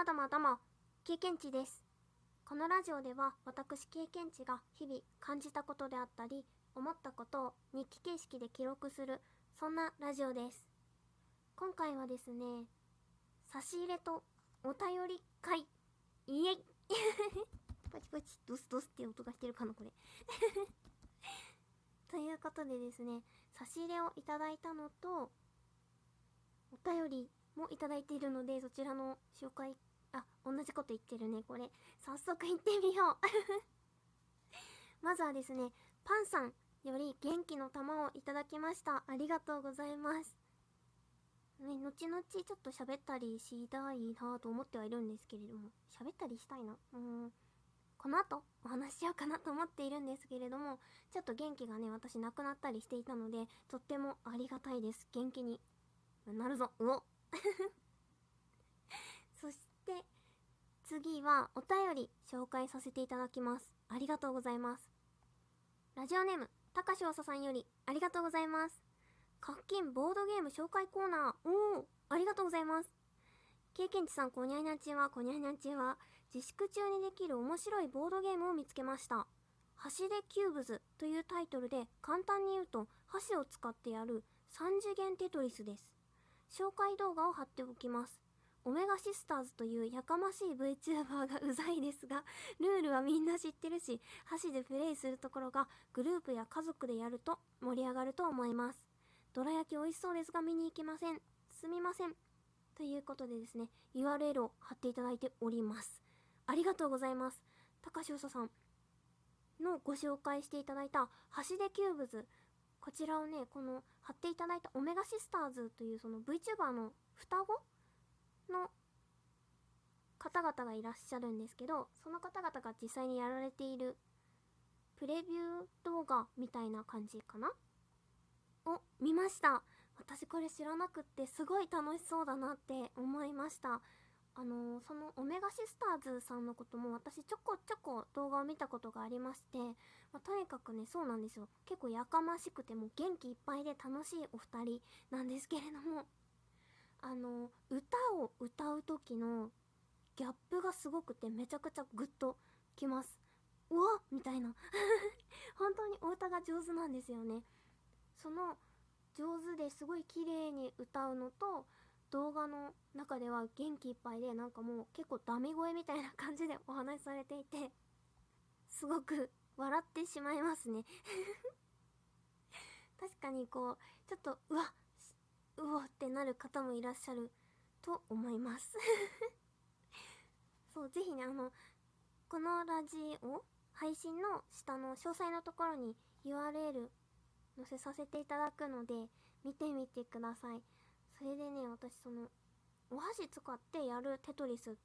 まどまども経験値です。このラジオでは私経験値が日々感じたことであったり思ったことを日記形式で記録するそんなラジオです。今回はですね差し入れとお便り会。イエイ。パチパチドスドスって音がしてるかなこれ。ということでですね差し入れをいただいたのとお便りもいただいているのでそちらの紹介同じこと言ってるね。これ。早速行ってみよう。まずはですねパンさんより元気の玉をいただきました。ありがとうございます。ね、後々ちょっと喋ったりしたいなと思ってはいるんですけれども。喋ったりしたいな。うん。この後お話ししようかなと思っているんですけれども。ちょっと元気がね私なくなったりしていたのでとってもありがたいです。元気になるぞ。うお。そして次はお便り紹介させていただきます。ありがとうございます。ラジオネーム高橋さんよりありがとうございます。課金ボードゲーム紹介コーナー。おおありがとうございます。経験値さんこにゃいなちはこにゃいなちは自粛中にできる面白いボードゲームを見つけました。橋でキューブズというタイトルで簡単に言うと箸を使ってやる3次元テトリスです。紹介動画を貼っておきます。オメガシスターズというやかましい VTuber がうざいですが、ルールはみんな知ってるし、箸でプレイするところがグループや家族でやると盛り上がると思います。どら焼き美味しそうですが見に行きません。すみません。ということでですね、URL を貼っていただいております。ありがとうございます。高潮さんのご紹介していただいた橋でキューブズ。こちらをね、この貼っていただいたオメガシスターズというその VTuber の双子の方々がいらっしゃるんですけどその方々が実際にやられているプレビュー動画みたいな感じかな？を見ました。私これ知らなくってすごい楽しそうだなって思いました。あのー、そのオメガシスターズさんのことも私ちょこちょこ動画を見たことがありまして、まあ、とにかくねそうなんですよ。結構やかましくても元気いっぱいで楽しいお二人なんですけれどもあの歌を歌う時のギャップがすごくてめちゃくちゃグッときます。うわみたいな。本当にお歌が上手なんですよね。その上手ですごい綺麗に歌うのと動画の中では元気いっぱいでなんかもう結構ダミ声みたいな感じでお話しされていてすごく笑ってしまいますね。確かにこうちょっとうわうおってなる方もいらっしゃると思います そう、ぜひね、あの、このラジオ配信の下の詳細のところに URL 載せさせていただくので、見てみてください。それでね、私その、お箸使ってやるテトリス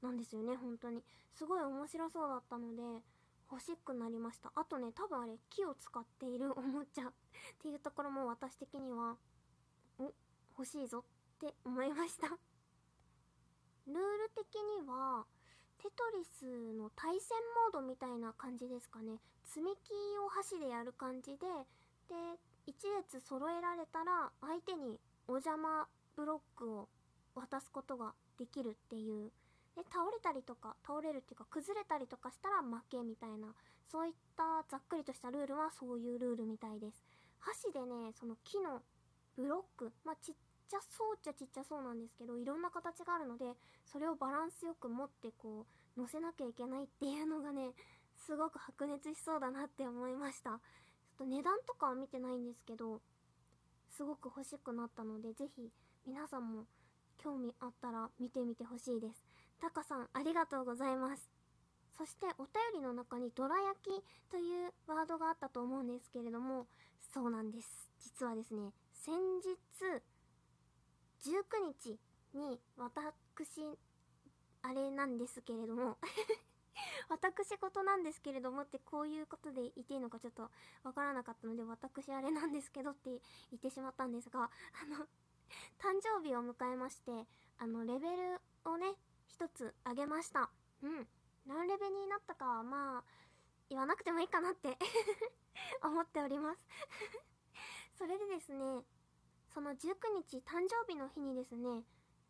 なんですよね、本当に。すごい面白そうだったので、欲しくなりました。あとね、多分あれ、木を使っているおもちゃっていうところも私的にはお欲しいぞって思いました。ルール的にはテトリスの対戦モードみたいな感じですかね。積み木を箸でやる感じでで1列揃えられたら相手にお邪魔ブロックを渡すことができるっていう。で倒れたりとか倒れるっていうか崩れたりとかしたら負けみたいな。そういったざっくりとしたルールはそういうルールみたいです。箸でねその木のブロック、まあ、ちっちゃそうっちゃちっちゃそうなんですけどいろんな形があるのでそれをバランスよく持ってこう乗せなきゃいけないっていうのがねすごく白熱しそうだなって思いました。ちょっと値段とかは見てないんですけどすごく欲しくなったので是非皆さんも興味あったら見てみてほしいです。タカさんありがとうございます。そしてお便りの中にどら焼きというワードがあったと思うんですけれどもそうなんです。実はですね先日19日に私あれなんですけれども 私事なんですけれどもってこういうことで言っていいのかちょっとわからなかったので私あれなんですけどって言ってしまったんですがあの誕生日を迎えましてあのレベルをね一つ上げました。うん。何レベルになったかはまあ言わなくてもいいかなって 思っております。それでですね、その19日誕生日の日にですね、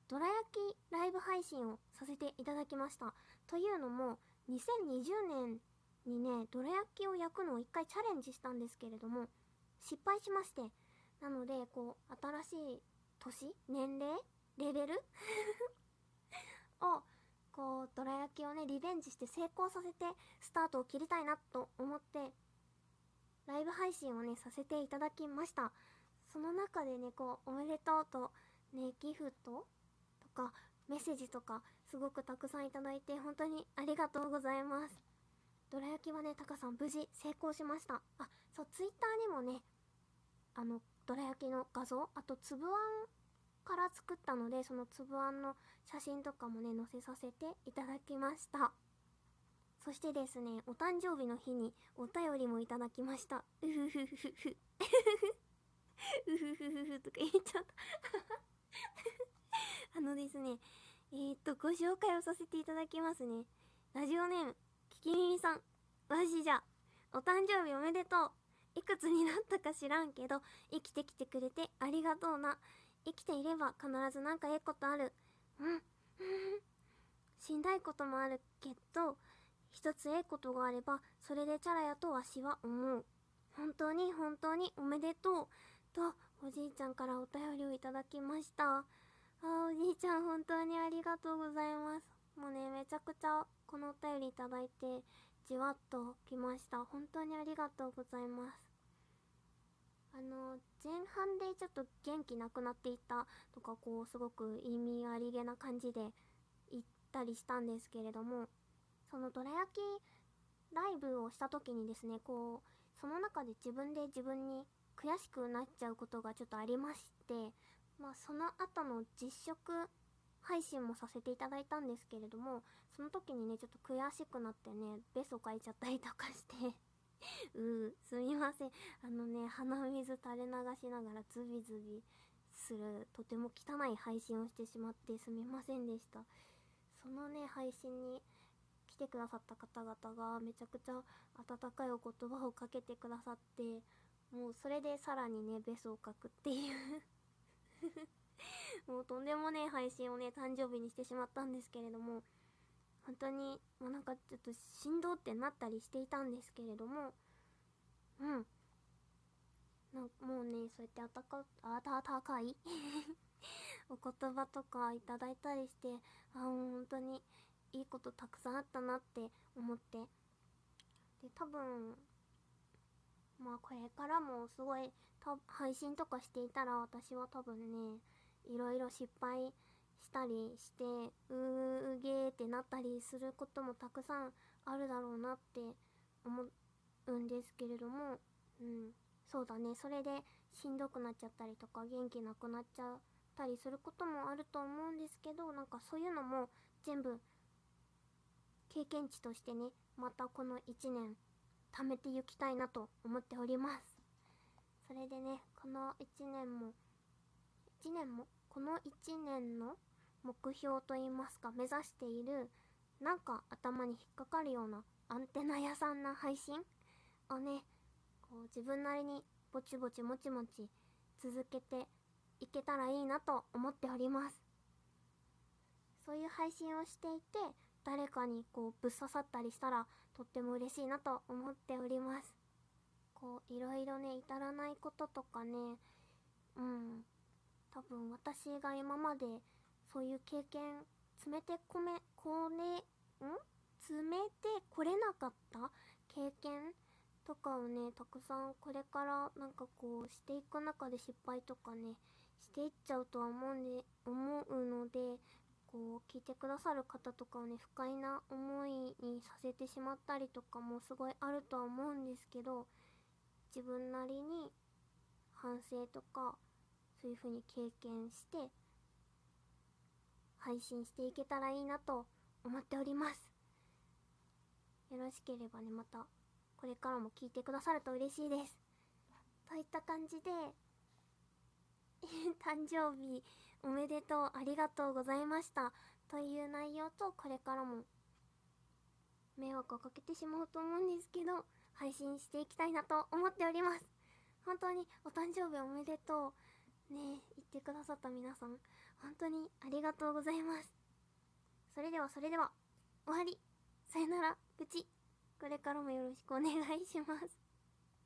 どら焼きライブ配信をさせていただきました。というのも2020年にねどら焼きを焼くのを一回チャレンジしたんですけれども失敗しましてなのでこう新しい年年齢レベル？をこうどら焼きをねリベンジして成功させてスタートを切りたいなと思ってライブ配信をねさせていただきました。その中でねこうおめでとうとねギフトとかメッセージとかすごくたくさんいただいて本当にありがとうございます。どら焼きはねタカさん無事成功しました。あそうツイッターにもねあのどら焼きの画像あと粒あんから作ったのでその粒あんの写真とかもね載せさせていただきました。そしてですねお誕生日の日にお便りもいただきました。うふふふふ。うふふふふとか言っちゃった。あのですねえー、っとご紹介をさせていただきますね。ラジオネームききみみさん。わしじゃ。お誕生日おめでとう。いくつになったか知らんけど生きてきてくれてありがとうな。生きていれば必ずなんかええことある。うん。しんどいこともあるけど一つええことがあればそれでチャラやとわしは思う。本当に本当におめでとう。とおじいちゃんからお便りをいただきました。あおじいちゃん本当にありがとうございます。もうねめちゃくちゃこのお便りいただいてじわっときました。本当にありがとうございます。あの前半でちょっと元気なくなっていたとかこうすごく意味ありげな感じで言ったりしたんですけれどもそのどら焼きライブをした時にですねこうその中で自分で自分に悔しくなっちゃうことがちょっとありましてまあその後の実食配信もさせていただいたんですけれどもその時にねちょっと悔しくなってねベソかいちゃったりとかして うーすみません。あのね鼻水垂れ流しながらズビズビするとても汚い配信をしてしまってすみませんでした。そのね配信に来てくださった方々がめちゃくちゃ温かいお言葉をかけてくださってもうそれでさらにねベソをかくっていう。もうとんでもねえ配信をね誕生日にしてしまったんですけれども本当にもうなんかちょっとしんどってなったりしていたんですけれどもうん。なんかもうねそうやってあたかあたたかい？お言葉とかいただいたりしてあもう本当にいいことたくさんあったなって思って。で多分まあこれからもすごい配信とかしていたら私は多分ねいろいろ失敗したりしてうーげーってなったりすることもたくさんあるだろうなって思うんですけれどもうんそうだねそれでしんどくなっちゃったりとか元気なくなっちゃったりすることもあると思うんですけどなんかそういうのも全部経験値としてねまたこの1年貯めていきたいなと思っております。それでねこの1年も1年もこの1年の目標といいますか目指しているなんか頭に引っかかるようなアンテナ屋さんな配信？をねこう自分なりにぼちぼちもちもち続けていけたらいいなと思っております。そういう配信をしていて誰かにこうぶっ刺さったりしたらとっても嬉しいなと思っております。こういろいろね至らないこととかねうん。多分私が今までそういう経験詰めてこめこねん？詰めてこれなかった経験とかをねたくさんこれからなんかこうしていく中で失敗とかねしていっちゃうとは思うんで思うのでこう聞いてくださる方とかをね不快な思いにさせてしまったりとかもすごいあるとは思うんですけど自分なりに反省とかそういう風に経験して配信していけたらいいなと思っております。よろしければねまたこれからも聞いてくださると嬉しいです。といった感じで 誕生日おめでとうありがとうございました。という内容とこれからも迷惑をかけてしまうと思うんですけど配信していきたいなと思っております。本当にお誕生日おめでとうね言ってくださった皆さん本当にありがとうございます。それではそれでは終わり。さよなら愚痴。これからもよろしくお願いします。